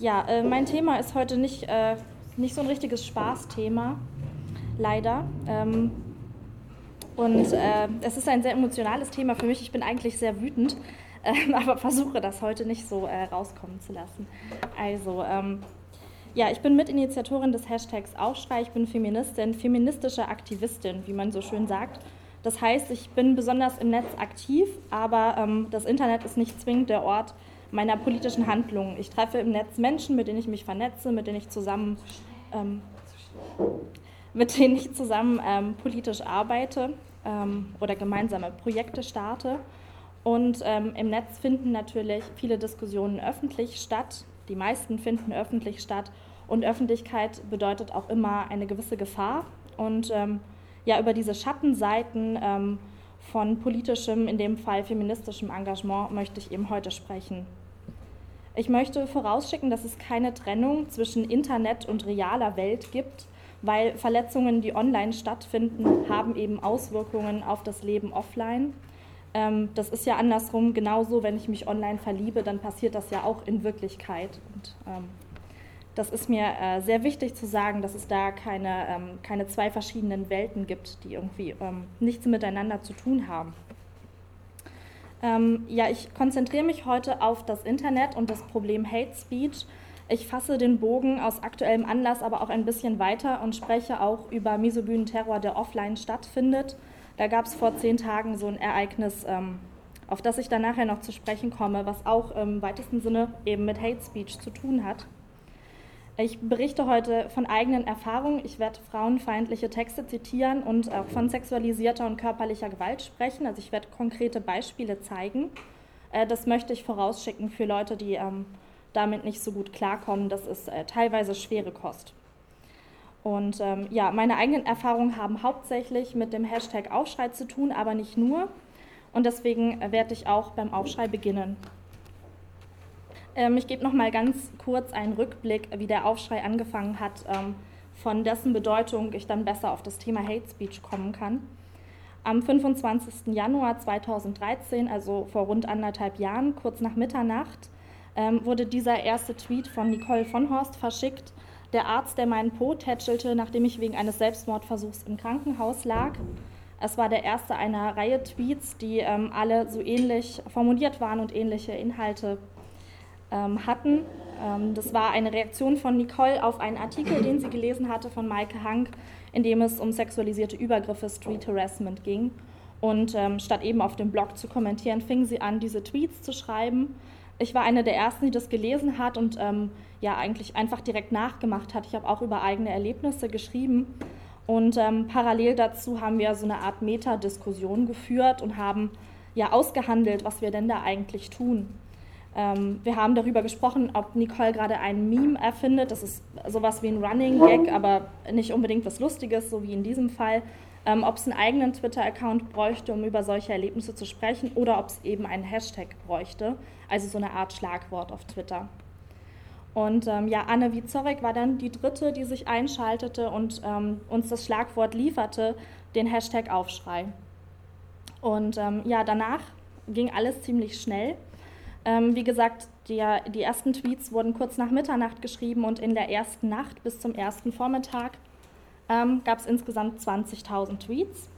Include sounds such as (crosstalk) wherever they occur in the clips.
Ja, äh, mein Thema ist heute nicht, äh, nicht so ein richtiges Spaßthema, leider. Ähm, und äh, es ist ein sehr emotionales Thema für mich. Ich bin eigentlich sehr wütend, (laughs) ähm, aber versuche das heute nicht so äh, rauskommen zu lassen. Also, ähm, ja, ich bin Mitinitiatorin des Hashtags Aufschrei. Ich bin Feministin, feministische Aktivistin, wie man so schön sagt. Das heißt, ich bin besonders im Netz aktiv, aber ähm, das Internet ist nicht zwingend der Ort, meiner politischen Handlungen. Ich treffe im Netz Menschen, mit denen ich mich vernetze, mit denen ich zusammen, ähm, mit denen ich zusammen ähm, politisch arbeite ähm, oder gemeinsame Projekte starte. Und ähm, im Netz finden natürlich viele Diskussionen öffentlich statt. Die meisten finden öffentlich statt. Und Öffentlichkeit bedeutet auch immer eine gewisse Gefahr. Und ähm, ja, über diese Schattenseiten ähm, von politischem, in dem Fall feministischem Engagement, möchte ich eben heute sprechen. Ich möchte vorausschicken, dass es keine Trennung zwischen Internet und realer Welt gibt, weil Verletzungen, die online stattfinden, haben eben Auswirkungen auf das Leben offline. Ähm, das ist ja andersrum genauso, wenn ich mich online verliebe, dann passiert das ja auch in Wirklichkeit. Und ähm, das ist mir äh, sehr wichtig zu sagen, dass es da keine, ähm, keine zwei verschiedenen Welten gibt, die irgendwie nichts miteinander zu tun haben. Ähm, ja, ich konzentriere mich heute auf das Internet und das Problem Hate Speech. Ich fasse den Bogen aus aktuellem Anlass aber auch ein bisschen weiter und spreche auch über misogynen Terror, der offline stattfindet. Da gab es vor zehn Tagen so ein Ereignis, ähm, auf das ich dann nachher noch zu sprechen komme, was auch im weitesten Sinne eben mit Hate Speech zu tun hat. Ich berichte heute von eigenen Erfahrungen. Ich werde frauenfeindliche Texte zitieren und auch von sexualisierter und körperlicher Gewalt sprechen. Also ich werde konkrete Beispiele zeigen. Äh, das möchte ich vorausschicken für Leute, die ähm, damit nicht so gut klarkommen. Das ist äh, teilweise schwere Kost. Und ähm, ja, meine eigenen Erfahrungen haben hauptsächlich mit dem Hashtag Aufschrei zu tun, aber nicht nur. Und deswegen werde ich auch beim Aufschrei beginnen. Ähm, ich gebe noch mal ganz kurz einen Rückblick, wie der Aufschrei angefangen hat, ähm, von dessen Bedeutung ich dann besser auf das Thema Hate Speech kommen kann. Am 25. Januar 2013, also vor rund anderthalb Jahren, kurz nach Mitternacht, ähm, wurde dieser erste Tweet von Nicole von Horst verschickt. Der Arzt, der meinen Po tätschelte, nachdem ich wegen eines Selbstmordversuchs im Krankenhaus lag. Es war der erste einer Reihe Tweets, die ähm, alle so ähnlich formuliert waren und ähnliche Inhalte hatten. Ähm, das war eine Reaktion von Nicole auf einen Artikel, den sie gelesen hatte von Maike Hank, in dem es um sexualisierte Übergriffe, Street Harassment ging. Und ähm, statt eben auf dem Blog zu kommentieren, fing sie an, diese Tweets zu schreiben. Ich war eine der ersten, die das gelesen hat und ähm, ja eigentlich einfach direkt nachgemacht hat. Ich habe auch über eigene Erlebnisse geschrieben. Und ähm, parallel dazu haben wir so eine Art Metadiskussion geführt und haben ja ausgehandelt, was wir denn da eigentlich tun. Ähm, wir haben darüber gesprochen, ob Nicole gerade ein Meme erfindet. Das ist sowas wie ein Running Gag, aber nicht unbedingt was Lustiges, so wie in diesem Fall. Ähm, ob es einen eigenen Twitter-Account bräuchte, um über solche Erlebnisse zu sprechen, oder ob es eben einen Hashtag bräuchte, also so eine Art Schlagwort auf Twitter. Und ähm, ja, Anne Wiezorek war dann die dritte, die sich einschaltete und ähm, uns das Schlagwort lieferte, den Hashtag Aufschrei. Und ähm, ja, danach ging alles ziemlich schnell. Ähm, wie gesagt, die, die ersten Tweets wurden kurz nach Mitternacht geschrieben und in der ersten Nacht bis zum ersten Vormittag ähm, gab es insgesamt 20.000 Tweets.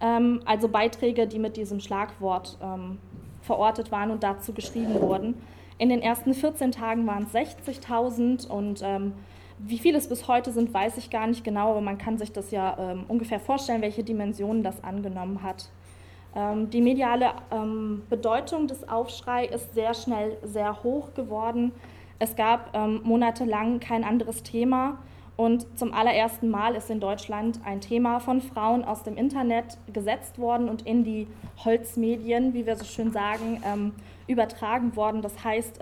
Ähm, also Beiträge, die mit diesem Schlagwort ähm, verortet waren und dazu geschrieben wurden. In den ersten 14 Tagen waren es 60.000 und ähm, wie viele es bis heute sind, weiß ich gar nicht genau, aber man kann sich das ja ähm, ungefähr vorstellen, welche Dimensionen das angenommen hat. Ähm, die mediale ähm, Bedeutung des Aufschrei ist sehr schnell sehr hoch geworden. Es gab ähm, monatelang kein anderes Thema und zum allerersten Mal ist in Deutschland ein Thema von Frauen aus dem Internet gesetzt worden und in die Holzmedien, wie wir so schön sagen, übertragen worden. Das heißt,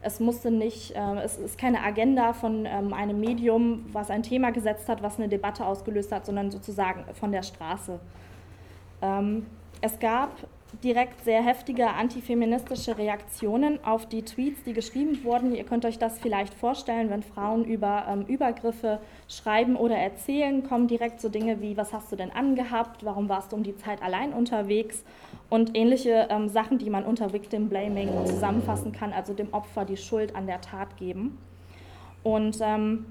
es musste nicht, äh, es ist keine Agenda von einem Medium, was ein Thema gesetzt hat, was eine Debatte ausgelöst hat, sondern sozusagen von der Straße. Es gab direkt sehr heftige antifeministische Reaktionen auf die Tweets, die geschrieben wurden. Ihr könnt euch das vielleicht vorstellen, wenn Frauen über ähm, Übergriffe schreiben oder erzählen, kommen direkt so Dinge wie, was hast du denn angehabt, warum warst du um die Zeit allein unterwegs und ähnliche ähm, Sachen, die man unter Victim Blaming zusammenfassen kann, also dem Opfer die Schuld an der Tat geben. Und ähm,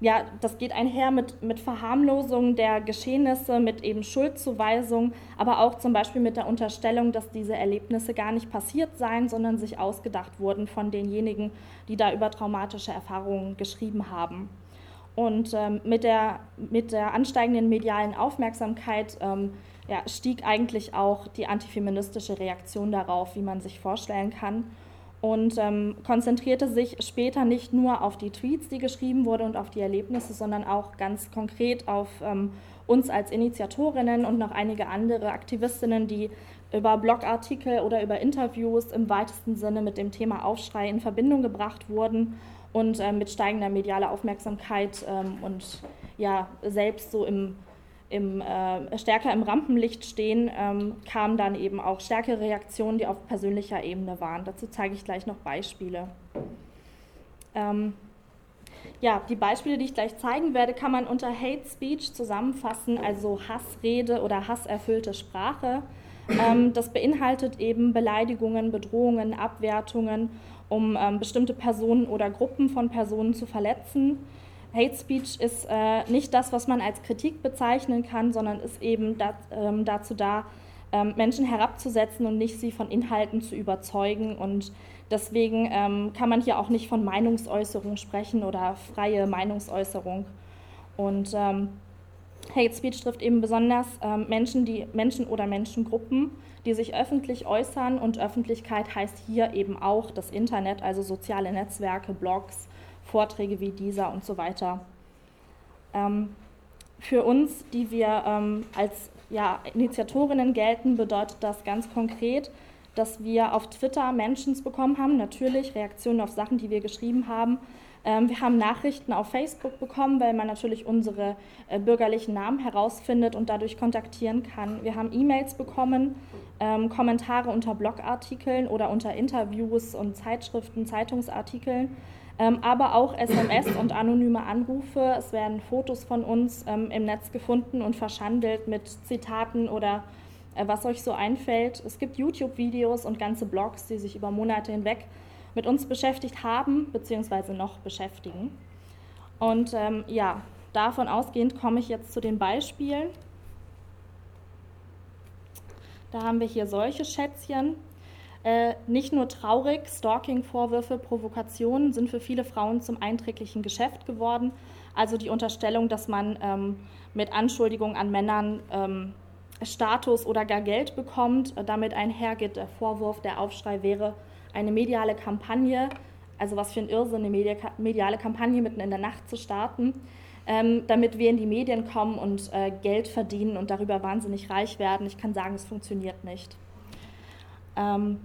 ja, das geht einher mit, mit Verharmlosung der Geschehnisse, mit eben Schuldzuweisung, aber auch zum Beispiel mit der Unterstellung, dass diese Erlebnisse gar nicht passiert seien, sondern sich ausgedacht wurden von denjenigen, die da über traumatische Erfahrungen geschrieben haben. Und ähm, mit, der, mit der ansteigenden medialen Aufmerksamkeit ähm, ja, stieg eigentlich auch die antifeministische Reaktion darauf, wie man sich vorstellen kann und ähm, konzentrierte sich später nicht nur auf die Tweets, die geschrieben wurden und auf die Erlebnisse, sondern auch ganz konkret auf ähm, uns als Initiatorinnen und noch einige andere Aktivistinnen, die über Blogartikel oder über Interviews im weitesten Sinne mit dem Thema Aufschrei in Verbindung gebracht wurden und äh, mit steigender medialer Aufmerksamkeit ähm, und ja selbst so im im, äh, stärker im Rampenlicht stehen, ähm, kamen dann eben auch stärkere Reaktionen, die auf persönlicher Ebene waren. Dazu zeige ich gleich noch Beispiele. Ähm, ja, die Beispiele, die ich gleich zeigen werde, kann man unter Hate Speech zusammenfassen, also Hassrede oder hasserfüllte Sprache. Ähm, das beinhaltet eben Beleidigungen, Bedrohungen, Abwertungen, um ähm, bestimmte Personen oder Gruppen von Personen zu verletzen Hate Speech ist äh, nicht das, was man als Kritik bezeichnen kann, sondern ist eben dat, ähm, dazu da, ähm, Menschen herabzusetzen und nicht sie von Inhalten zu überzeugen. Und deswegen ähm, kann man hier auch nicht von Meinungsäußerung sprechen oder freie Meinungsäußerung. Und ähm, Hate Speech trifft eben besonders ähm, Menschen, die Menschen oder Menschengruppen, die sich öffentlich äußern. Und Öffentlichkeit heißt hier eben auch das Internet, also soziale Netzwerke, Blogs, Vorträge wie dieser und so weiter. Ähm, für uns, die wir ähm, als ja, Initiatorinnen gelten, bedeutet das ganz konkret, dass wir auf Twitter Mentions bekommen haben, natürlich Reaktionen auf Sachen, die wir geschrieben haben. Ähm, wir haben Nachrichten auf Facebook bekommen, weil man natürlich unsere äh, bürgerlichen Namen herausfindet und dadurch kontaktieren kann. Wir haben E-Mails bekommen, ähm, Kommentare unter Blogartikeln oder unter Interviews und Zeitschriften, Zeitungsartikeln. Ähm, aber auch SMS und anonyme Anrufe. Es werden Fotos von uns ähm, im Netz gefunden und verschandelt mit Zitaten oder äh, was euch so einfällt. Es gibt YouTube-Videos und ganze Blogs, die sich über Monate hinweg mit uns beschäftigt haben bzw. noch beschäftigen. Und ähm, ja, davon ausgehend komme ich jetzt zu den Beispielen. Da haben wir hier solche Schätzchen. Äh, nicht nur traurig, Stalking-Vorwürfe, Provokationen sind für viele Frauen zum einträglichen Geschäft geworden. Also die Unterstellung, dass man ähm, mit Anschuldigungen an Männern ähm, Status oder gar Geld bekommt. Äh, damit einhergeht der Vorwurf, der Aufschrei wäre eine mediale Kampagne, also was für ein Irrsinn, eine mediale Kampagne mitten in der Nacht zu starten, ähm, damit wir in die Medien kommen und äh, Geld verdienen und darüber wahnsinnig reich werden. Ich kann sagen, es funktioniert nicht ähm,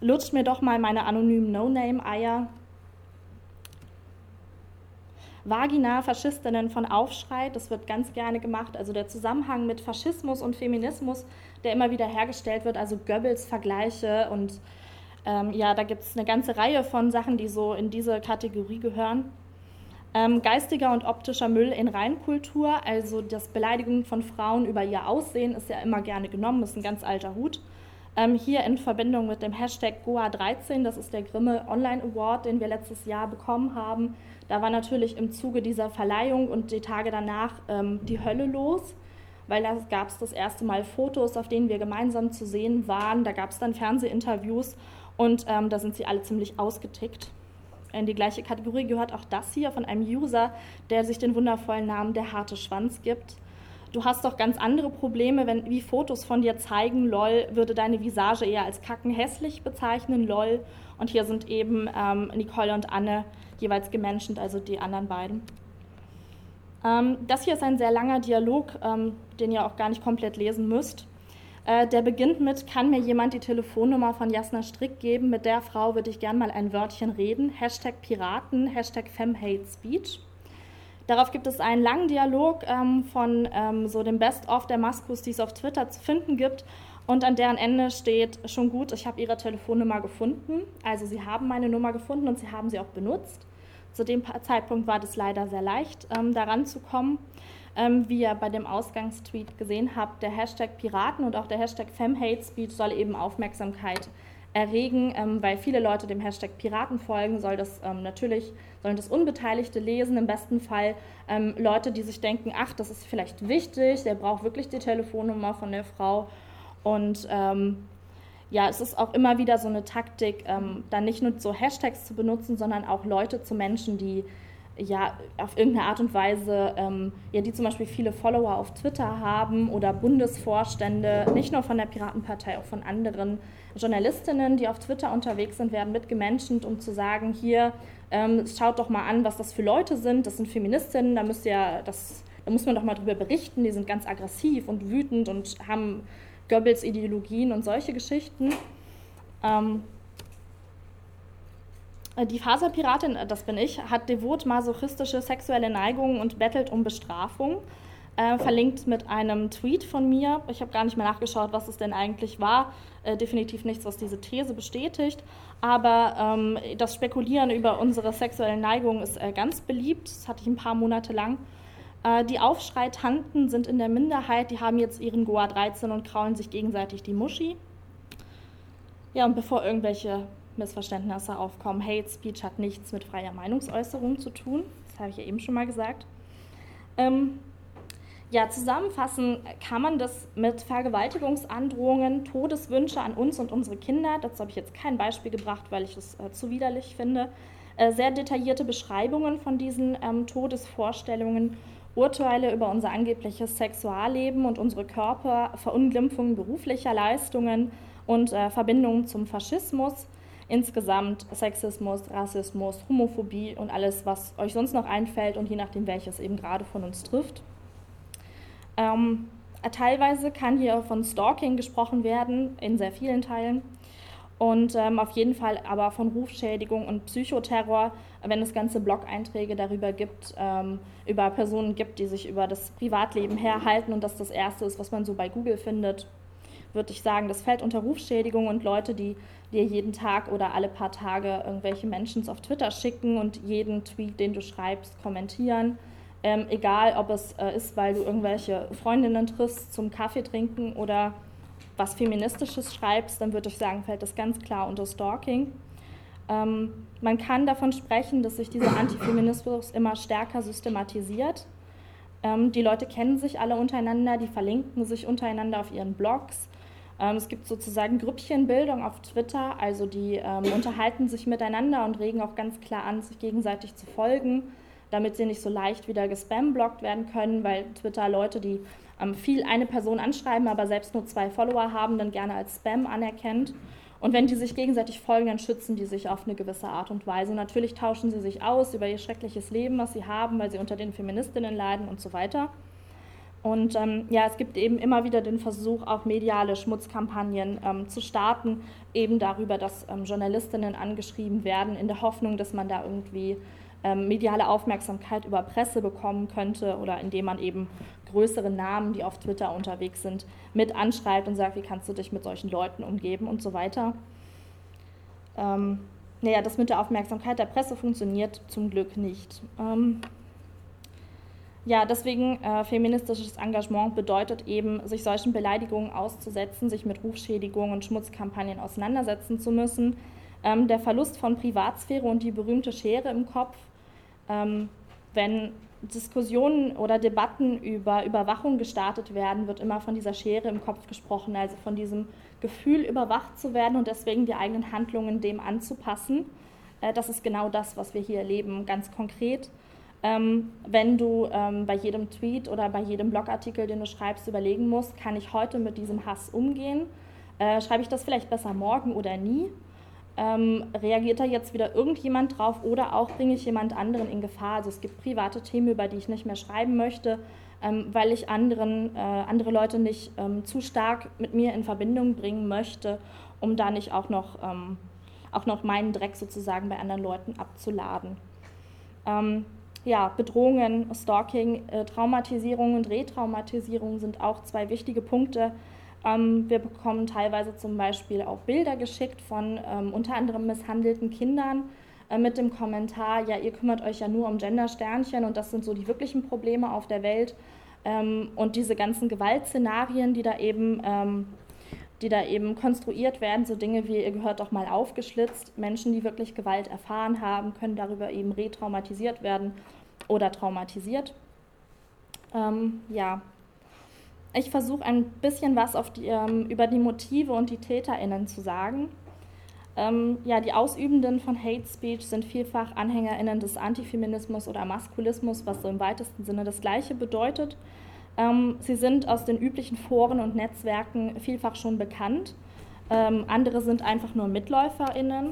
lutscht mir doch mal meine anonymen No-Name-Eier. Vagina-Faschistinnen von Aufschrei, das wird ganz gerne gemacht. Also der Zusammenhang mit Faschismus und Feminismus, der immer wieder hergestellt wird, also Goebbels-Vergleiche und ähm, ja, da gibt es eine ganze Reihe von Sachen, die so in diese Kategorie gehören. Ähm, geistiger und optischer Müll in Reinkultur, also das Beleidigung von Frauen über ihr Aussehen, ist ja immer gerne genommen, ist ein ganz alter Hut. Ähm, hier in Verbindung mit dem Hashtag Goa13, das ist der Grimme Online Award, den wir letztes Jahr bekommen haben. Da war natürlich im Zuge dieser Verleihung und die Tage danach ähm, die Hölle los, weil da gab es das erste Mal Fotos, auf denen wir gemeinsam zu sehen waren. Da gab es dann Fernsehinterviews und ähm, da sind sie alle ziemlich ausgetickt. In die gleiche Kategorie gehört auch das hier von einem User, der sich den wundervollen Namen der harte Schwanz gibt du hast doch ganz andere Probleme, wenn wie Fotos von dir zeigen, lol, würde deine Visage eher als kackenhässlich bezeichnen, lol. Und hier sind eben ähm, Nicole und Anne jeweils gemenschent, also die anderen beiden. Ähm, das hier ist ein sehr langer Dialog, ähm, den ihr auch gar nicht komplett lesen müsst. Äh, der beginnt mit, kann mir jemand die Telefonnummer von Jasna Strick geben? Mit der Frau würde ich gern mal ein Wörtchen reden. Hashtag Piraten, Hashtag FemHateSpeech. Darauf gibt es einen langen Dialog ähm, von ähm, so dem Best-of der Maskus, die es auf Twitter zu finden gibt. Und an deren Ende steht schon gut, ich habe ihre Telefonnummer gefunden. Also sie haben meine Nummer gefunden und sie haben sie auch benutzt. Zu dem Zeitpunkt war das leider sehr leicht, ähm, daran zu kommen. Ähm, wie ihr bei dem Ausgangstweet gesehen habt, der Hashtag Piraten und auch der Hashtag FemHateSpeech soll eben Aufmerksamkeit erregen, ähm, weil viele Leute dem Hashtag Piraten folgen, soll das ähm, natürlich, sollen das Unbeteiligte lesen, im besten Fall. Ähm, Leute, die sich denken, ach, das ist vielleicht wichtig, der braucht wirklich die Telefonnummer von der Frau. Und ähm, ja, es ist auch immer wieder so eine Taktik, ähm, dann nicht nur so Hashtags zu benutzen, sondern auch Leute zu Menschen, die ja auf irgendeine Art und Weise, ähm, ja, die zum Beispiel viele Follower auf Twitter haben oder Bundesvorstände, nicht nur von der Piratenpartei, auch von anderen Journalistinnen, die auf Twitter unterwegs sind, werden mitgemenschent, um zu sagen, hier, ähm, schaut doch mal an, was das für Leute sind, das sind Feministinnen, da müsst ihr das, da muss man doch mal drüber berichten, die sind ganz aggressiv und wütend und haben Goebbels Ideologien und solche Geschichten. Ähm, äh, die Faserpiratin, äh, das bin ich, hat devot masochistische sexuelle Neigungen und bettelt um Bestrafung. Äh, verlinkt mit einem Tweet von mir. Ich habe gar nicht mehr nachgeschaut, was es denn eigentlich war. Äh, definitiv nichts, was diese These bestätigt. Aber ähm, das Spekulieren über unsere sexuellen Neigungen ist äh, ganz beliebt. Das hatte ich ein paar Monate lang. Äh, die Aufschreitanten sind in der Minderheit. Die haben jetzt ihren Goa 13 und kraulen sich gegenseitig die Muschi. Ja, und bevor irgendwelche Missverständnisse aufkommen. Hate Speech hat nichts mit freier Meinungsäußerung zu tun. Das habe ich ja eben schon mal gesagt. Ähm, ja, zusammenfassen kann man das mit Vergewaltigungsandrohungen, Todeswünsche an uns und unsere Kinder. Dazu habe ich jetzt kein Beispiel gebracht, weil ich es äh, zu widerlich finde. Äh, sehr detaillierte Beschreibungen von diesen ähm, Todesvorstellungen, Urteile über unser angebliches Sexualleben und unsere Körper, Verunglimpfungen beruflicher Leistungen und äh, Verbindungen zum Faschismus insgesamt Sexismus, Rassismus, Homophobie und alles, was euch sonst noch einfällt und je nachdem, welches eben gerade von uns trifft. Ähm, teilweise kann hier von Stalking gesprochen werden, in sehr vielen Teilen. Und ähm, auf jeden Fall aber von Rufschädigung und Psychoterror, wenn es ganze Blog-Einträge darüber gibt, ähm, über Personen gibt, die sich über das Privatleben herhalten und das das Erste ist, was man so bei Google findet würde ich sagen, das fällt unter Rufschädigung und Leute, die dir jeden Tag oder alle paar Tage irgendwelche Menschen auf Twitter schicken und jeden Tweet, den du schreibst, kommentieren. Ähm, egal, ob es äh, ist, weil du irgendwelche Freundinnen triffst zum Kaffee trinken oder was Feministisches schreibst, dann würde ich sagen, fällt das ganz klar unter Stalking. Ähm, man kann davon sprechen, dass sich dieser Antifeminismus immer stärker systematisiert. Ähm, die Leute kennen sich alle untereinander, die verlinken sich untereinander auf ihren Blogs. Ähm, es gibt sozusagen Grüppchenbildung auf Twitter, also die ähm, unterhalten sich miteinander und regen auch ganz klar an, sich gegenseitig zu folgen, damit sie nicht so leicht wieder gespamblockt werden können, weil Twitter Leute, die ähm, viel eine Person anschreiben, aber selbst nur zwei Follower haben, dann gerne als Spam anerkennt. Und wenn die sich gegenseitig folgen, dann schützen die sich auf eine gewisse Art und Weise. Natürlich tauschen sie sich aus über ihr schreckliches Leben, was sie haben, weil sie unter den Feministinnen leiden und so weiter. Und ähm, ja, es gibt eben immer wieder den Versuch, auch mediale Schmutzkampagnen ähm, zu starten, eben darüber, dass ähm, Journalistinnen angeschrieben werden, in der Hoffnung, dass man da irgendwie ähm, mediale Aufmerksamkeit über Presse bekommen könnte oder indem man eben größere Namen, die auf Twitter unterwegs sind, mit anschreibt und sagt, wie kannst du dich mit solchen Leuten umgeben und so weiter. Ähm, naja, das mit der Aufmerksamkeit der Presse funktioniert zum Glück nicht. Ja, deswegen äh, feministisches Engagement bedeutet eben, sich solchen Beleidigungen auszusetzen, sich mit Rufschädigungen und Schmutzkampagnen auseinandersetzen zu müssen. Ähm, der Verlust von Privatsphäre und die berühmte Schere im Kopf, ähm, wenn Diskussionen oder Debatten über Überwachung gestartet werden, wird immer von dieser Schere im Kopf gesprochen, also von diesem Gefühl, überwacht zu werden und deswegen die eigenen Handlungen dem anzupassen. Äh, das ist genau das, was wir hier erleben, ganz konkret ähm, wenn du ähm, bei jedem Tweet oder bei jedem Blogartikel, den du schreibst, überlegen musst, kann ich heute mit diesem Hass umgehen? Äh, schreibe ich das vielleicht besser morgen oder nie? Ähm, reagiert da jetzt wieder irgendjemand drauf oder auch bringe ich jemand anderen in Gefahr? Also es gibt private Themen, über die ich nicht mehr schreiben möchte, ähm, weil ich anderen, äh, andere Leute nicht ähm, zu stark mit mir in Verbindung bringen möchte, um da nicht auch noch, ähm, auch noch meinen Dreck sozusagen bei anderen Leuten abzuladen. Ja, Bedrohungen, Stalking, äh, Traumatisierung und Retraumatisierung sind auch zwei wichtige Punkte, Ähm, wir bekommen teilweise zum Beispiel auch Bilder geschickt von ähm, unter anderem misshandelten Kindern äh, mit dem Kommentar, ja, ihr kümmert euch ja nur um Gendersternchen und das sind so die wirklichen Probleme auf der Welt. Ähm, und diese ganzen Gewaltszenarien, die da eben ähm, die da eben konstruiert werden, so Dinge wie, ihr gehört doch mal aufgeschlitzt, Menschen, die wirklich Gewalt erfahren haben, können darüber eben retraumatisiert werden oder traumatisiert. Ähm, ja, ich versuche ein bisschen was die, ähm, über die Motive und die TäterInnen zu sagen. Ähm, ja, die Ausübenden von Hate Speech sind vielfach AnhängerInnen des Antifeminismus oder Maskulismus, was so im weitesten Sinne das Gleiche bedeutet. Ähm, sie sind aus den üblichen Foren und Netzwerken vielfach schon bekannt. Ähm, andere sind einfach nur MitläuferInnen.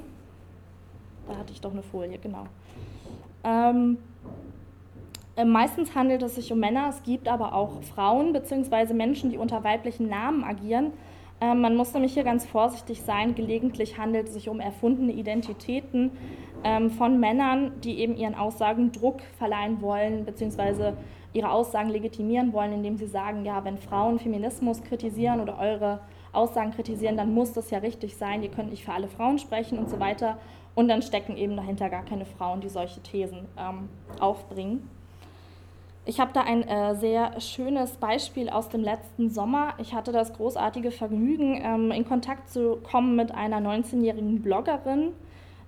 Da hatte ich doch eine Folie, genau. Ähm, äh, meistens handelt es sich um Männer, es gibt aber auch Frauen bzw. Menschen, die unter weiblichen Namen agieren. Man muss nämlich hier ganz vorsichtig sein. Gelegentlich handelt es sich um erfundene Identitäten von Männern, die eben ihren Aussagen Druck verleihen wollen bzw ihre Aussagen legitimieren wollen, indem sie sagen, ja, wenn Frauen Feminismus kritisieren oder eure Aussagen kritisieren, dann muss das ja richtig sein, ihr könnt nicht für alle Frauen sprechen und so weiter. Und dann stecken eben dahinter gar keine Frauen, die solche Thesen ähm, aufbringen. Ich habe da ein äh, sehr schönes Beispiel aus dem letzten Sommer. Ich hatte das großartige Vergnügen, ähm, in Kontakt zu kommen mit einer 19-jährigen Bloggerin,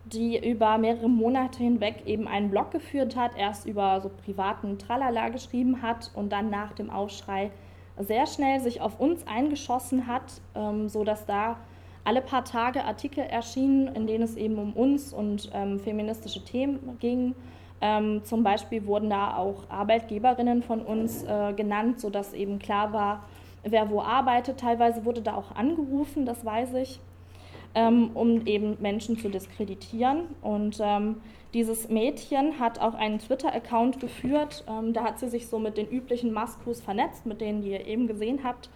die über mehrere Monate hinweg eben einen Blog geführt hat, erst über so privaten Tralala geschrieben hat und dann nach dem Aufschrei sehr schnell sich auf uns eingeschossen hat, ähm, sodass da alle paar Tage Artikel erschienen, in denen es eben um uns und ähm, feministische Themen ging. Ähm, zum Beispiel wurden da auch Arbeitgeberinnen von uns äh, genannt, sodass eben klar war, wer wo arbeitet. Teilweise wurde da auch angerufen, das weiß ich ähm, um eben Menschen zu diskreditieren. Und ähm, dieses Mädchen hat auch einen Twitter-Account geführt. Ähm, da hat sie sich so mit den üblichen Maskus vernetzt, mit denen ihr eben gesehen habt.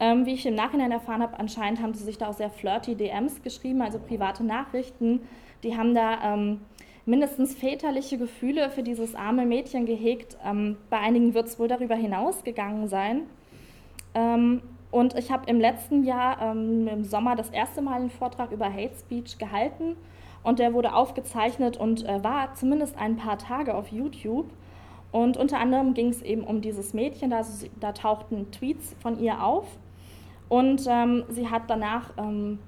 Ähm, wie ich im Nachhinein erfahren habe, anscheinend haben sie sich da auch sehr flirty DMs geschrieben, also private Nachrichten. Die haben da ähm, mindestens väterliche Gefühle für dieses arme Mädchen gehegt. Ähm, bei einigen wird es wohl darüber hinausgegangen sein. Ähm, und ich habe im letzten Jahr ähm, im Sommer das erste Mal einen Vortrag über Hate Speech gehalten. Und der wurde aufgezeichnet und äh, war zumindest ein paar Tage auf YouTube. Und unter anderem ging es eben um dieses Mädchen, da, da, tauchten Tweets von ihr auf. Und ähm, sie hat danach ähm,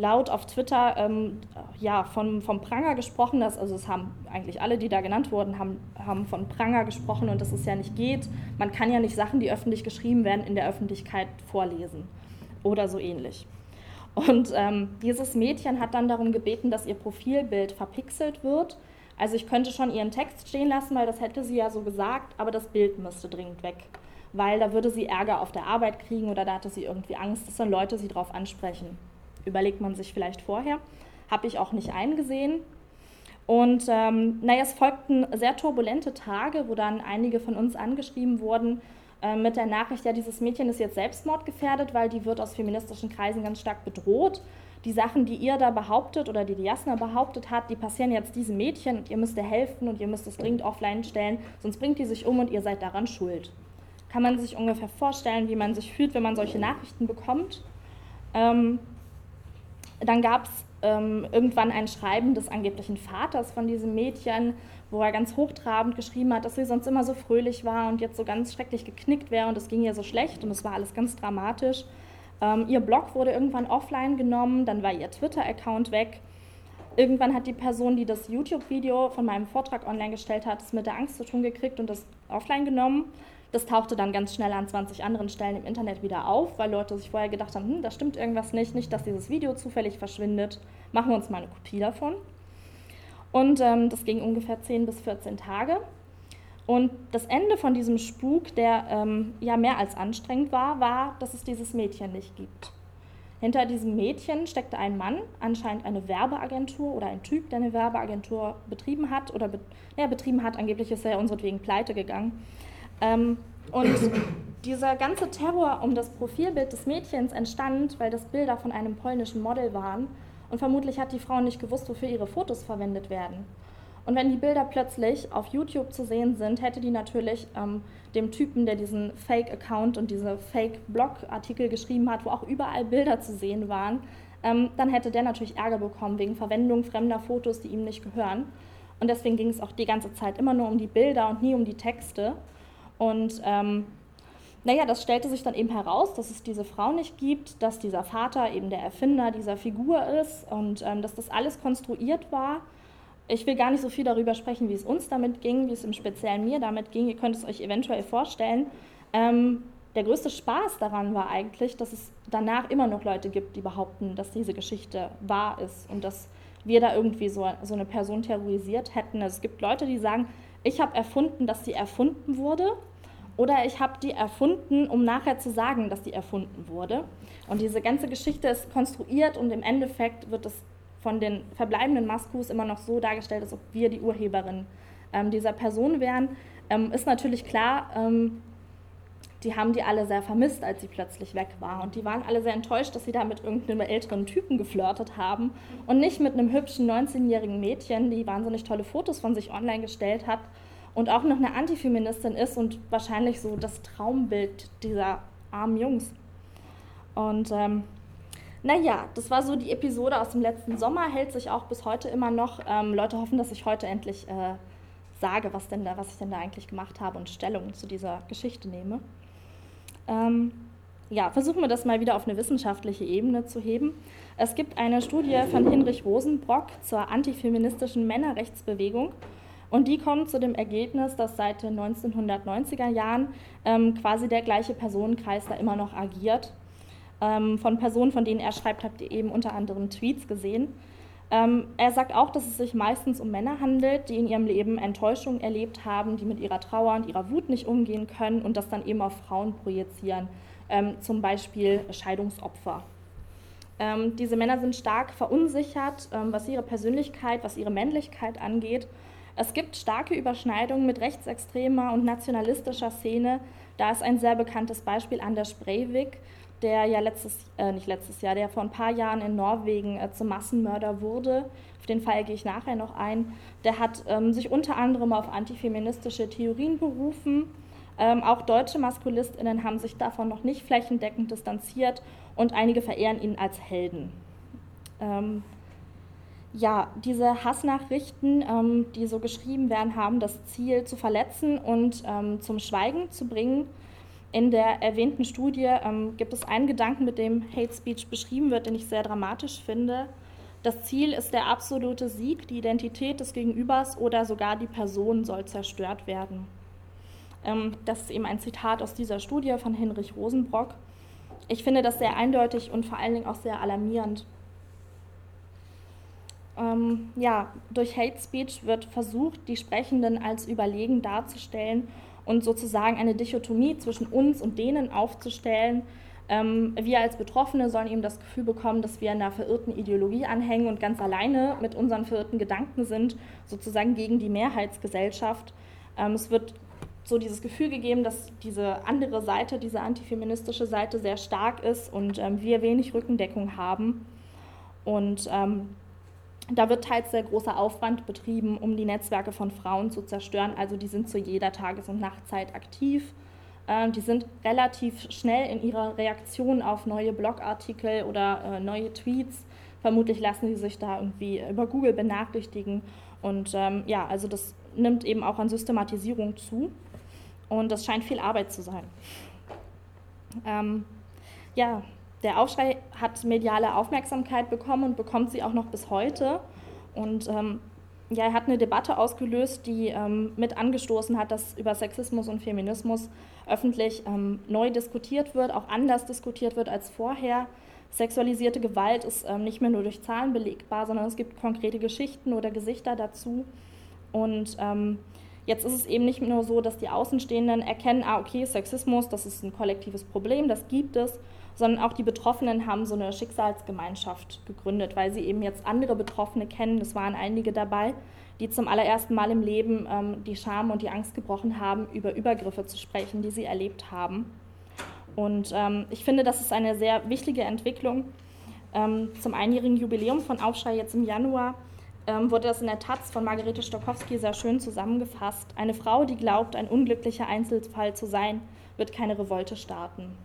laut auf Twitter ähm, ja, von, vom Pranger gesprochen. Dass, also es haben eigentlich alle, die da genannt wurden, haben, haben von Pranger gesprochen und dass es ja nicht geht. Man kann ja nicht Sachen, die öffentlich geschrieben werden, in der Öffentlichkeit vorlesen oder so ähnlich. Und ähm, dieses Mädchen hat dann darum gebeten, dass ihr Profilbild verpixelt wird. Also ich könnte schon ihren Text stehen lassen, weil das hätte sie ja so gesagt, aber das Bild müsste dringend weg, weil da würde sie Ärger auf der Arbeit kriegen oder da hatte sie irgendwie Angst, dass dann Leute sie darauf ansprechen überlegt man sich vielleicht vorher. Habe ich auch nicht eingesehen. Und ähm, naja, es folgten sehr turbulente Tage, wo dann einige von uns angeschrieben wurden äh, mit der Nachricht, ja, dieses Mädchen ist jetzt selbstmordgefährdet, weil die wird aus feministischen Kreisen ganz stark bedroht. Die Sachen, die ihr da behauptet oder die die Jasna behauptet hat, die passieren jetzt diesem Mädchen und ihr müsst ihr helfen und ihr müsst es dringend offline stellen, sonst bringt die sich um und ihr seid daran schuld. Kann man sich ungefähr vorstellen, wie man sich fühlt, wenn man solche Nachrichten bekommt? Ähm, dann gab es ähm, irgendwann ein Schreiben des angeblichen Vaters von diesem Mädchen, wo er ganz hochtrabend geschrieben hat, dass sie sonst immer so fröhlich war und jetzt so ganz schrecklich geknickt wäre und es ging ihr so schlecht und es war alles ganz dramatisch. Ähm, ihr Blog wurde irgendwann offline genommen, dann war ihr Twitter-Account weg. Irgendwann hat die Person, die das YouTube-Video von meinem Vortrag online gestellt hat, es mit der Angst zu tun gekriegt und das offline genommen. Das tauchte dann ganz schnell an 20 anderen Stellen im Internet wieder auf, weil Leute sich vorher gedacht haben, hm, da stimmt irgendwas nicht, nicht, dass dieses Video zufällig verschwindet, machen wir uns mal eine Kopie davon. Und ähm, das ging ungefähr 10 bis 14 Tage. Und das Ende von diesem Spuk, der ähm, ja mehr als anstrengend war, war, dass es dieses Mädchen nicht gibt. Hinter diesem Mädchen steckte ein Mann, anscheinend eine Werbeagentur oder ein Typ, der eine Werbeagentur betrieben hat oder be ja, betrieben hat. Angeblich ist er unseretwegen pleite gegangen. Ähm, und dieser ganze Terror um das Profilbild des Mädchens entstand, weil das Bilder von einem polnischen Model waren. Und vermutlich hat die Frau nicht gewusst, wofür ihre Fotos verwendet werden. Und wenn die Bilder plötzlich auf YouTube zu sehen sind, hätte die natürlich ähm, dem Typen, der diesen Fake-Account und diese Fake-Blog-Artikel geschrieben hat, wo auch überall Bilder zu sehen waren, ähm, dann hätte der natürlich Ärger bekommen wegen Verwendung fremder Fotos, die ihm nicht gehören. Und deswegen ging es auch die ganze Zeit immer nur um die Bilder und nie um die Texte. Und ähm, naja, das stellte sich dann eben heraus, dass es diese Frau nicht gibt, dass dieser Vater eben der Erfinder dieser Figur ist und ähm, dass das alles konstruiert war. Ich will gar nicht so viel darüber sprechen, wie es uns damit ging, wie es im Speziellen mir damit ging. Ihr könnt es euch eventuell vorstellen. Ähm, der größte Spaß daran war eigentlich, dass es danach immer noch Leute gibt, die behaupten, dass diese Geschichte wahr ist und dass wir da irgendwie so, so eine Person terrorisiert hätten. Also es gibt Leute, die sagen, ich habe erfunden, dass sie erfunden wurde oder ich habe die erfunden, um nachher zu sagen, dass die erfunden wurde. Und diese ganze Geschichte ist konstruiert und im Endeffekt wird es von den verbleibenden Maskus immer noch so dargestellt, als ob wir die Urheberin ähm, dieser Person wären. Ähm, ist natürlich klar, ähm, die haben die alle sehr vermisst, als sie plötzlich weg war. Und die waren alle sehr enttäuscht, dass sie da mit irgendeinem älteren Typen geflirtet haben und nicht mit einem hübschen 19-jährigen Mädchen, die wahnsinnig tolle Fotos von sich online gestellt hat und auch noch eine Antifeministin ist und wahrscheinlich so das Traumbild dieser armen Jungs. Und ähm, naja, das war so die Episode aus dem letzten Sommer, hält sich auch bis heute immer noch. Ähm, Leute hoffen, dass ich heute endlich äh, sage, was, denn da, was ich denn da eigentlich gemacht habe und Stellung zu dieser Geschichte nehme. Ähm, ja, versuchen wir das mal wieder auf eine wissenschaftliche Ebene zu heben. Es gibt eine Studie von Hinrich Rosenbrock zur antifeministischen Männerrechtsbewegung und die kommt zu dem Ergebnis, dass seit den 1990er Jahren ähm, quasi der gleiche Personenkreis da immer noch agiert. Ähm, von Personen, von denen er schreibt, habt ihr eben unter anderem Tweets gesehen. Ähm, er sagt auch, dass es sich meistens um Männer handelt, die in ihrem Leben Enttäuschung erlebt haben, die mit ihrer Trauer und ihrer Wut nicht umgehen können und das dann eben auf Frauen projizieren, ähm, zum Beispiel Scheidungsopfer. Ähm, diese Männer sind stark verunsichert, ähm, was ihre Persönlichkeit, was ihre Männlichkeit angeht es gibt starke Überschneidungen mit rechtsextremer und nationalistischer Szene. Da ist ein sehr bekanntes Beispiel Anders Breivik, der ja letztes, äh, nicht letztes Jahr, der vor ein paar Jahren in Norwegen äh, zum Massenmörder wurde. Auf den Fall gehe ich nachher noch ein. Der hat ähm, sich unter anderem auf antifeministische Theorien berufen. Ähm, auch deutsche MaskulistInnen haben sich davon noch nicht flächendeckend distanziert und einige verehren ihn als Helden. Ähm, ja, diese Hassnachrichten, ähm, die so geschrieben werden, haben das Ziel zu verletzen und ähm, zum Schweigen zu bringen. In der erwähnten Studie ähm, gibt es einen Gedanken, mit dem Hate Speech beschrieben wird, den ich sehr dramatisch finde. Das Ziel ist der absolute Sieg, die Identität des Gegenübers oder sogar die Person soll zerstört werden. Ähm, das ist eben ein Zitat aus dieser Studie von Hinrich Rosenbrock. Ich finde das sehr eindeutig und vor allen Dingen auch sehr alarmierend. Ähm, ja, durch Hate Speech wird versucht, die Sprechenden als überlegen darzustellen und sozusagen eine Dichotomie zwischen uns und denen aufzustellen. Ähm, wir als Betroffene sollen eben das Gefühl bekommen, dass wir einer verirrten Ideologie anhängen und ganz alleine mit unseren verirrten Gedanken sind, sozusagen gegen die Mehrheitsgesellschaft. Ähm, es wird so dieses Gefühl gegeben, dass diese andere Seite, diese antifeministische Seite sehr stark ist und ähm, wir wenig Rückendeckung haben. Und ähm, da wird teils sehr großer Aufwand betrieben, um die Netzwerke von Frauen zu zerstören. Also die sind zu jeder Tages- und Nachtzeit aktiv. Ähm, die sind relativ schnell in ihrer Reaktion auf neue Blogartikel oder äh, neue Tweets. Vermutlich lassen sie sich da irgendwie über Google benachrichtigen. Und ähm, ja, also das nimmt eben auch an Systematisierung zu. Und das scheint viel Arbeit zu sein. Ähm, ja, der Aufschrei hat mediale Aufmerksamkeit bekommen und bekommt sie auch noch bis heute. Und ähm, ja, er hat eine Debatte ausgelöst, die ähm, mit angestoßen hat, dass über Sexismus und Feminismus öffentlich ähm, neu diskutiert wird, auch anders diskutiert wird als vorher. Sexualisierte Gewalt ist ähm, nicht mehr nur durch Zahlen belegbar, sondern es gibt konkrete Geschichten oder Gesichter dazu. Und ähm, jetzt ist es eben nicht nur so, dass die Außenstehenden erkennen, ah, okay, Sexismus, das ist ein kollektives Problem, das gibt es, sondern auch die Betroffenen haben so eine Schicksalsgemeinschaft gegründet, weil sie eben jetzt andere Betroffene kennen. Es waren einige dabei, die zum allerersten Mal im Leben ähm, die Scham und die Angst gebrochen haben, über Übergriffe zu sprechen, die sie erlebt haben. Und ähm, ich finde, das ist eine sehr wichtige Entwicklung. Ähm, zum einjährigen Jubiläum von Aufschrei jetzt im Januar ähm, wurde das in der Taz von Margarete Stokowski sehr schön zusammengefasst. Eine Frau, die glaubt, ein unglücklicher Einzelfall zu sein, wird keine Revolte starten.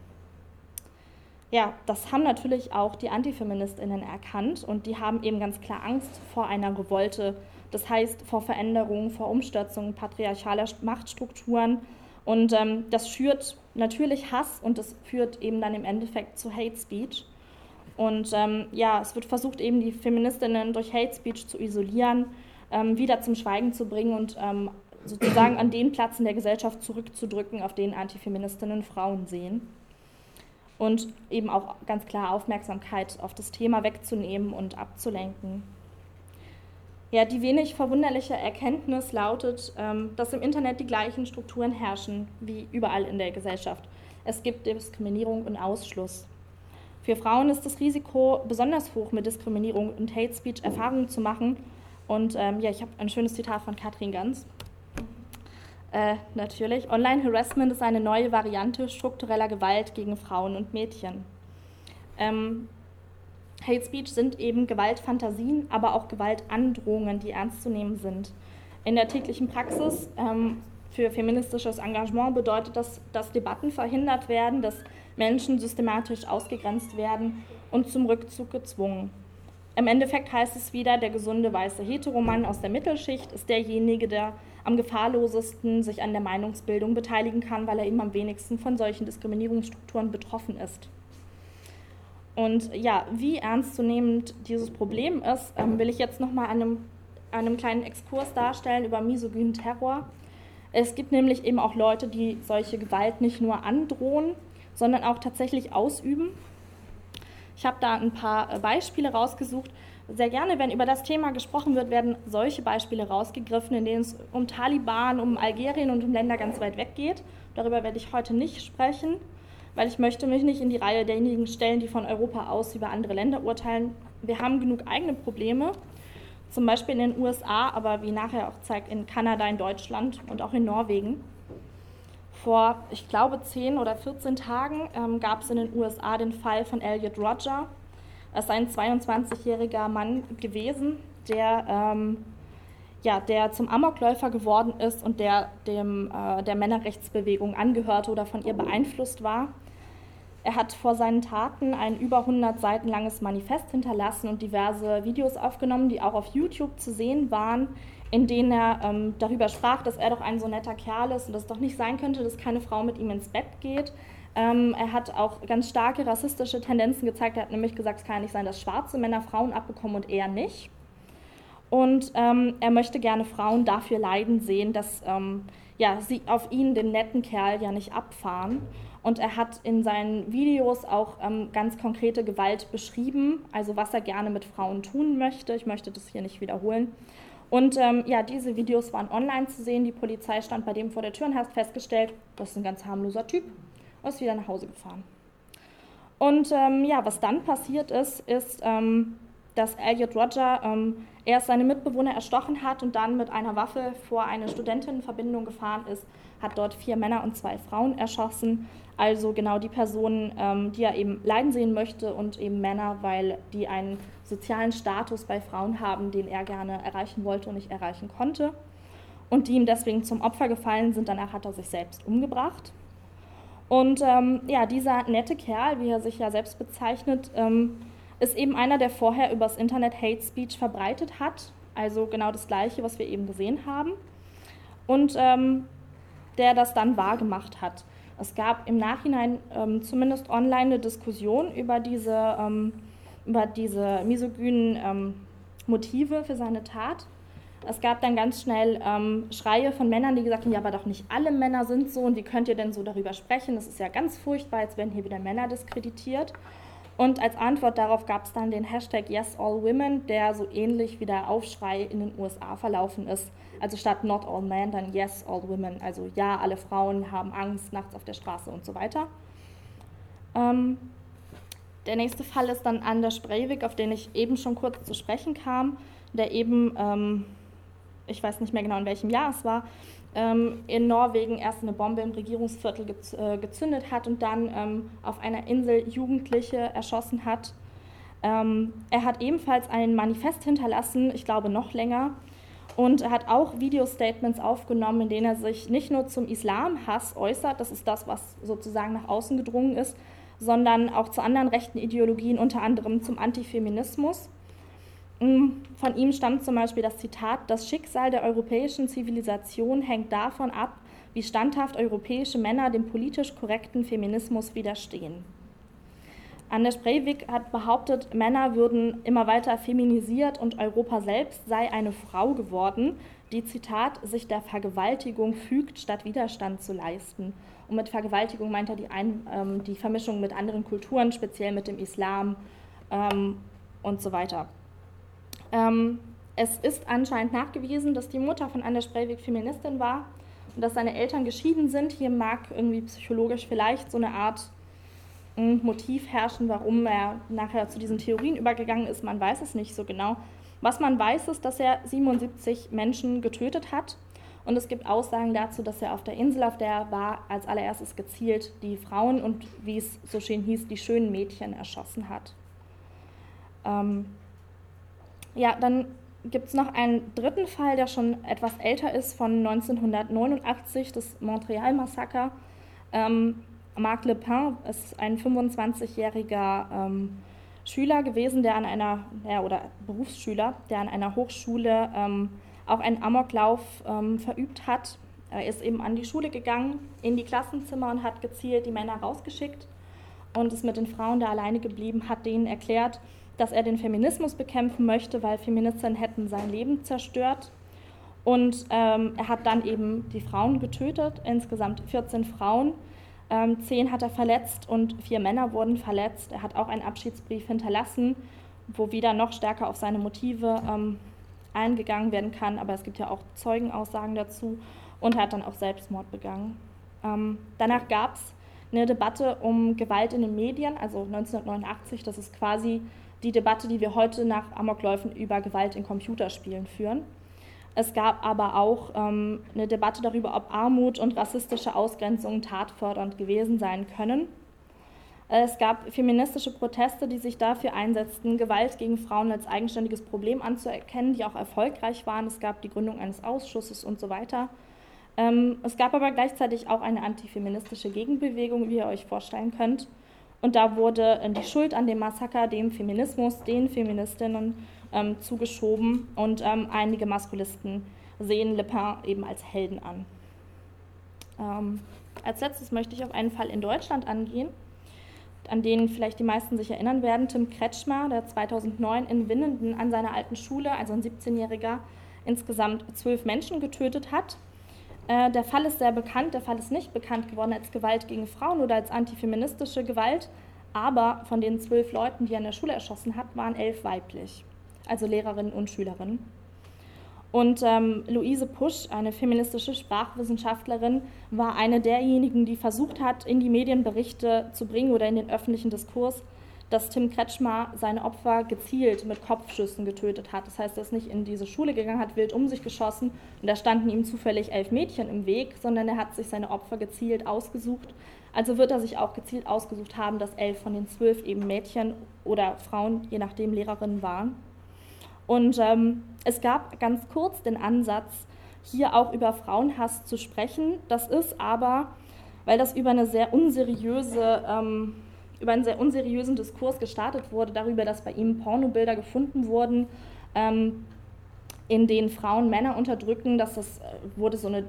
Ja, das haben natürlich auch die Antifeministinnen erkannt und die haben eben ganz klar Angst vor einer Revolte, das heißt vor Veränderungen, vor Umstürzungen patriarchaler Machtstrukturen. Und ähm, das schürt natürlich Hass und das führt eben dann im Endeffekt zu Hate Speech. Und ähm, ja, es wird versucht, eben die Feministinnen durch Hate Speech zu isolieren, ähm, wieder zum Schweigen zu bringen und ähm, sozusagen an den Platz in der Gesellschaft zurückzudrücken, auf den Antifeministinnen Frauen sehen. Und eben auch ganz klar Aufmerksamkeit auf das Thema wegzunehmen und abzulenken. Ja, die wenig verwunderliche Erkenntnis lautet, ähm, dass im Internet die gleichen Strukturen herrschen wie überall in der Gesellschaft. Es gibt Diskriminierung und Ausschluss. Für Frauen ist das Risiko besonders hoch, mit Diskriminierung und Hate Speech Erfahrungen zu machen. Und ähm, ja, ich habe ein schönes Zitat von Katrin Ganz. Äh, natürlich, Online-Harassment ist eine neue Variante struktureller Gewalt gegen Frauen und Mädchen. Ähm, Hate Speech sind eben Gewaltfantasien, aber auch Gewaltandrohungen, die ernst zu nehmen sind. In der täglichen Praxis ähm, für feministisches Engagement bedeutet das, dass Debatten verhindert werden, dass Menschen systematisch ausgegrenzt werden und zum Rückzug gezwungen. Im Endeffekt heißt es wieder, der gesunde weiße Heteromann aus der Mittelschicht ist derjenige, der am gefahrlosesten sich an der Meinungsbildung beteiligen kann, weil er eben am wenigsten von solchen Diskriminierungsstrukturen betroffen ist. Und ja, wie ernstzunehmend dieses Problem ist, ähm, will ich jetzt nochmal einem, einem kleinen Exkurs darstellen über misogynen Terror. Es gibt nämlich eben auch Leute, die solche Gewalt nicht nur androhen, sondern auch tatsächlich ausüben. Ich habe da ein paar äh, Beispiele rausgesucht. Sehr gerne, wenn über das Thema gesprochen wird, werden solche Beispiele rausgegriffen, in denen es um Taliban, um Algerien und um Länder ganz weit weg geht. Darüber werde ich heute nicht sprechen, weil ich möchte mich nicht in die Reihe derjenigen stellen, die von Europa aus über andere Länder urteilen. Wir haben genug eigene Probleme, zum Beispiel in den USA, aber wie nachher auch zeigt, in Kanada, in Deutschland und auch in Norwegen. Vor, ich glaube, 10 oder 14 Tagen ähm, gab es in den USA den Fall von Elliot Roger. Er ist ein 22-jähriger Mann gewesen, der, ähm, ja, der zum Amokläufer geworden ist und der dem, äh, der Männerrechtsbewegung angehörte oder von ihr beeinflusst war. Er hat vor seinen Taten ein über 100 Seiten langes Manifest hinterlassen und diverse Videos aufgenommen, die auch auf YouTube zu sehen waren, in denen er ähm, darüber sprach, dass er doch ein so netter Kerl ist und es doch nicht sein könnte, dass keine Frau mit ihm ins Bett geht. Ähm, er hat auch ganz starke rassistische Tendenzen gezeigt. Er hat nämlich gesagt, es kann ja nicht sein, dass schwarze Männer Frauen abbekommen und er nicht. Und ähm, er möchte gerne Frauen dafür leiden sehen, dass ähm, ja, sie auf ihn, den netten Kerl, ja nicht abfahren. Und er hat in seinen Videos auch ähm, ganz konkrete Gewalt beschrieben, also was er gerne mit Frauen tun möchte. Ich möchte das hier nicht wiederholen. Und ähm, ja, diese Videos waren online zu sehen. Die Polizei stand bei dem vor der Tür und hat festgestellt, das ist ein ganz harmloser Typ und ist wieder nach Hause gefahren. Und ähm, ja, was dann passiert ist, ist, ähm, dass Elliot Roger ähm, erst seine Mitbewohner erstochen hat und dann mit einer Waffe vor eine Studentinnenverbindung gefahren ist, hat dort vier Männer und zwei Frauen erschossen. Also genau die Personen, ähm, die er eben leiden sehen möchte und eben Männer, weil die einen sozialen Status bei Frauen haben, den er gerne erreichen wollte und nicht erreichen konnte. Und die ihm deswegen zum Opfer gefallen sind, danach hat er sich selbst umgebracht. Und ähm, ja, dieser nette Kerl, wie er sich ja selbst bezeichnet, ähm, ist eben einer, der vorher übers Internet Hate Speech verbreitet hat. Also genau das Gleiche, was wir eben gesehen haben. Und ähm, der das dann wahrgemacht hat. Es gab im Nachhinein ähm, zumindest online eine Diskussion über diese, ähm, über diese misogynen ähm, Motive für seine Tat. Es gab dann ganz schnell ähm, Schreie von Männern, die gesagt haben, ja, aber doch nicht alle Männer sind so und wie könnt ihr denn so darüber sprechen? Das ist ja ganz furchtbar, jetzt werden hier wieder Männer diskreditiert. Und als Antwort darauf gab es dann den Hashtag YesAllWomen, der so ähnlich wie der Aufschrei in den USA verlaufen ist. Also statt Not All Men dann Yes All Women, also ja, alle Frauen haben Angst nachts auf der Straße und so weiter. Ähm, der nächste Fall ist dann Anders Breivik, auf den ich eben schon kurz zu sprechen kam, der eben, ähm, ich weiß nicht mehr genau in welchem Jahr es war, ähm, in Norwegen erst eine Bombe im Regierungsviertel äh, gezündet hat und dann ähm, auf einer Insel Jugendliche erschossen hat. Ähm, er hat ebenfalls ein Manifest hinterlassen, ich glaube noch länger, und er hat auch Video-Statements aufgenommen, in denen er sich nicht nur zum Islamhass äußert, das ist das, was sozusagen nach außen gedrungen ist, sondern auch zu anderen rechten Ideologien, unter anderem zum Antifeminismus. Mm, von ihm stammt zum Beispiel das Zitat, das Schicksal der europäischen Zivilisation hängt davon ab, wie standhaft europäische Männer dem politisch korrekten Feminismus widerstehen. Anders Breivik hat behauptet, Männer würden immer weiter feminisiert und Europa selbst sei eine Frau geworden, die, Zitat, sich der Vergewaltigung fügt, statt Widerstand zu leisten. Und mit Vergewaltigung meint er die, Ein ähm, die Vermischung mit anderen Kulturen, speziell mit dem Islam ähm, und so weiter. Ähm, es ist anscheinend nachgewiesen, dass die Mutter von Anders Breivik Feministin war und dass seine Eltern geschieden sind. Hier mag irgendwie psychologisch vielleicht so eine Art Motiv herrschen, warum er nachher zu diesen Theorien übergegangen ist. Man weiß es nicht so genau. Was man weiß, ist, dass er 77 Menschen getötet hat. Und es gibt Aussagen dazu, dass er auf der Insel, auf der er war, als allererstes gezielt die Frauen und, wie es so schön hieß, die schönen Mädchen erschossen hat. Ähm ja, dann gibt es noch einen dritten Fall, der schon etwas älter ist, von 1989, das Montreal-Massaker. Ähm, Marc Le Pen ist ein 25-jähriger ähm, Schüler gewesen, der an einer, ja, oder Berufsschüler, der an einer Hochschule ähm, auch einen Amoklauf ähm, verübt hat. Er ist eben an die Schule gegangen, in die Klassenzimmer und hat gezielt die Männer rausgeschickt und ist mit den Frauen da alleine geblieben, hat denen erklärt, dass er den Feminismus bekämpfen möchte, weil Feministinnen hätten sein Leben zerstört. Und ähm, er hat dann eben die Frauen getötet, insgesamt 14 Frauen. Ähm, zehn hat er verletzt und vier Männer wurden verletzt. Er hat auch einen Abschiedsbrief hinterlassen, wo wieder noch stärker auf seine Motive ähm, eingegangen werden kann. Aber es gibt ja auch Zeugenaussagen dazu. Und er hat dann auch Selbstmord begangen. Ähm, danach gab es eine Debatte um Gewalt in den Medien, also 1989. Das ist quasi die Debatte, die wir heute nach Amokläufen über Gewalt in Computerspielen führen. Es gab aber auch ähm, eine Debatte darüber, ob Armut und rassistische Ausgrenzung tatfördernd gewesen sein können. Es gab feministische Proteste, die sich dafür einsetzten, Gewalt gegen Frauen als eigenständiges Problem anzuerkennen, die auch erfolgreich waren. Es gab die Gründung eines Ausschusses und so weiter. Ähm, es gab aber gleichzeitig auch eine antifeministische Gegenbewegung, wie ihr euch vorstellen könnt. Und da wurde die Schuld an dem Massaker dem Feminismus, den Feministinnen ähm, zugeschoben und ähm, einige Maskulisten sehen Le Pen eben als Helden an. Ähm, als letztes möchte ich auf einen Fall in Deutschland angehen, an den vielleicht die meisten sich erinnern werden. Tim Kretschmer, der 2009 in Winnenden an seiner alten Schule, also ein 17-Jähriger, insgesamt zwölf Menschen getötet hat. Äh, der Fall ist sehr bekannt, der Fall ist nicht bekannt geworden als Gewalt gegen Frauen oder als antifeministische Gewalt, aber von den zwölf Leuten, die er in der Schule erschossen hat, waren elf weiblich also Lehrerinnen und Schülerinnen. Und ähm, Luise Pusch, eine feministische Sprachwissenschaftlerin, war eine derjenigen, die versucht hat, in die Medienberichte zu bringen oder in den öffentlichen Diskurs, dass Tim Kretschmer seine Opfer gezielt mit Kopfschüssen getötet hat. Das heißt, er ist nicht in diese Schule gegangen, hat wild um sich geschossen und da standen ihm zufällig elf Mädchen im Weg, sondern er hat sich seine Opfer gezielt ausgesucht. Also wird er sich auch gezielt ausgesucht haben, dass elf von den zwölf eben Mädchen oder Frauen, je nachdem Lehrerinnen waren. Und ähm, es gab ganz kurz den Ansatz, hier auch über Frauenhass zu sprechen. Das ist aber, weil das über eine sehr unseriöse, ähm, über einen sehr unseriösen Diskurs gestartet wurde, darüber, dass bei ihm Pornobilder gefunden wurden, ähm, in denen Frauen Männer unterdrücken, dass das äh, wurde so eine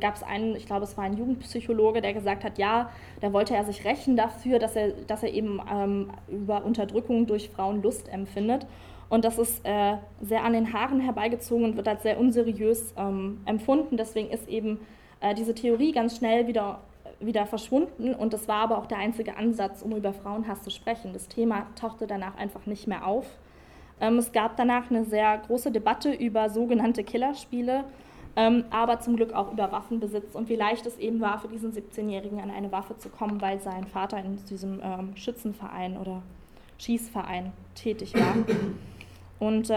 gab es einen, ich glaube, es war ein Jugendpsychologe, der gesagt hat, ja, da wollte er sich rächen dafür, dass er, dass er eben ähm, über Unterdrückung durch Frauen Lust empfindet. Und das ist äh, sehr an den Haaren herbeigezogen und wird als sehr unseriös ähm, empfunden. Deswegen ist eben äh, diese Theorie ganz schnell wieder, wieder verschwunden. Und das war aber auch der einzige Ansatz, um über Frauenhass zu sprechen. Das Thema tauchte danach einfach nicht mehr auf. Ähm, es gab danach eine sehr große Debatte über sogenannte Killerspiele, ähm, aber zum Glück auch über Waffenbesitz und wie leicht es eben war, für diesen 17-Jährigen an eine Waffe zu kommen, weil sein Vater in diesem ähm, Schützenverein oder Schießverein tätig war. Und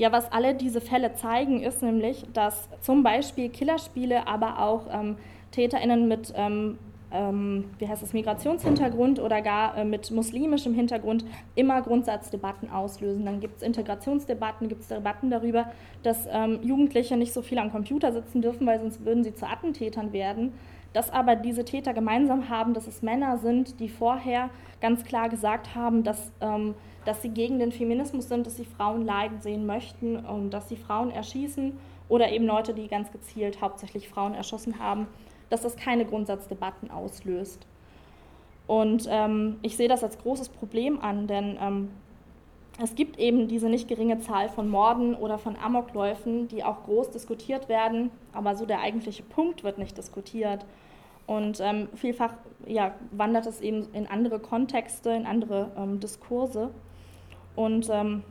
ja, was alle diese Fälle zeigen, ist nämlich, dass zum Beispiel Killerspiele, aber auch ähm, TäterInnen mit ähm, ähm, wie heißt es, Migrationshintergrund oder gar äh, mit muslimischem Hintergrund immer Grundsatzdebatten auslösen. Dann gibt es Integrationsdebatten, gibt es Debatten darüber, dass ähm, Jugendliche nicht so viel am Computer sitzen dürfen, weil sonst würden sie zu Attentätern werden. Dass aber diese Täter gemeinsam haben, dass es Männer sind, die vorher ganz klar gesagt haben, dass, ähm, dass sie gegen den Feminismus sind, dass sie Frauen leiden sehen möchten und dass sie Frauen erschießen oder eben Leute, die ganz gezielt hauptsächlich Frauen erschossen haben dass das keine Grundsatzdebatten auslöst. Und ähm, ich sehe das als großes Problem an, denn ähm, es gibt eben diese nicht geringe Zahl von Morden oder von Amokläufen, die auch groß diskutiert werden, aber so der eigentliche Punkt wird nicht diskutiert. Und ähm, vielfach ja, wandert es eben in andere Kontexte, in andere ähm, Diskurse. Und ähm,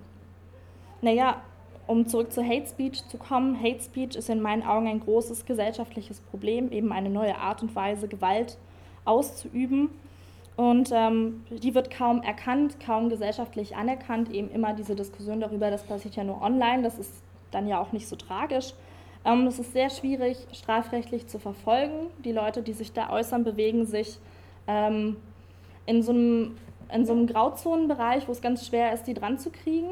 naja, um zurück zu Hate Speech zu kommen, Hate Speech ist in meinen Augen ein großes gesellschaftliches Problem, eben eine neue Art und Weise, Gewalt auszuüben. Und ähm, die wird kaum erkannt, kaum gesellschaftlich anerkannt. Eben immer diese Diskussion darüber, das passiert ja nur online, das ist dann ja auch nicht so tragisch. Ähm, es ist sehr schwierig, strafrechtlich zu verfolgen. Die Leute, die sich da äußern, bewegen sich ähm, in, so einem, in so einem Grauzonenbereich, wo es ganz schwer ist, die dran zu kriegen.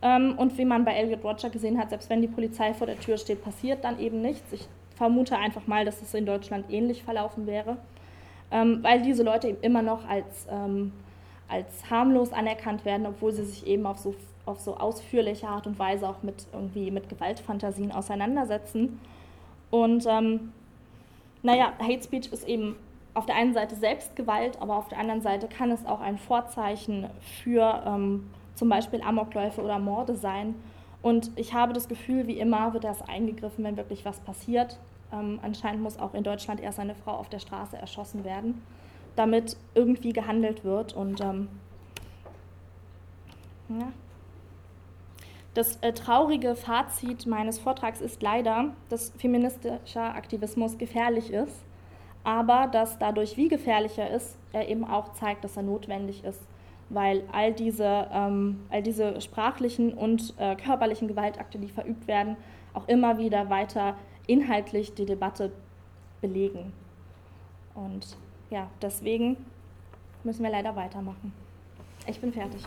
Ähm, und wie man bei Elliot Roger gesehen hat, selbst wenn die Polizei vor der Tür steht, passiert dann eben nichts. Ich vermute einfach mal, dass es in Deutschland ähnlich verlaufen wäre, ähm, weil diese Leute eben immer noch als, ähm, als harmlos anerkannt werden, obwohl sie sich eben auf so, auf so ausführliche Art und Weise auch mit, irgendwie mit Gewaltfantasien auseinandersetzen. Und ähm, naja, Hate Speech ist eben auf der einen Seite Selbstgewalt, aber auf der anderen Seite kann es auch ein Vorzeichen für ähm, zum Beispiel Amokläufe oder Morde sein. Und ich habe das Gefühl, wie immer wird das eingegriffen, wenn wirklich was passiert. Ähm, anscheinend muss auch in Deutschland erst eine Frau auf der Straße erschossen werden, damit irgendwie gehandelt wird. Und ähm, ja. Das äh, traurige Fazit meines Vortrags ist leider, dass feministischer Aktivismus gefährlich ist, aber dass dadurch, wie gefährlich er ist, er eben auch zeigt, dass er notwendig ist weil all diese, ähm, all diese sprachlichen und äh, körperlichen Gewaltakte, die verübt werden, auch immer wieder weiter inhaltlich die Debatte belegen. Und ja, deswegen müssen wir leider weitermachen. Ich bin fertig.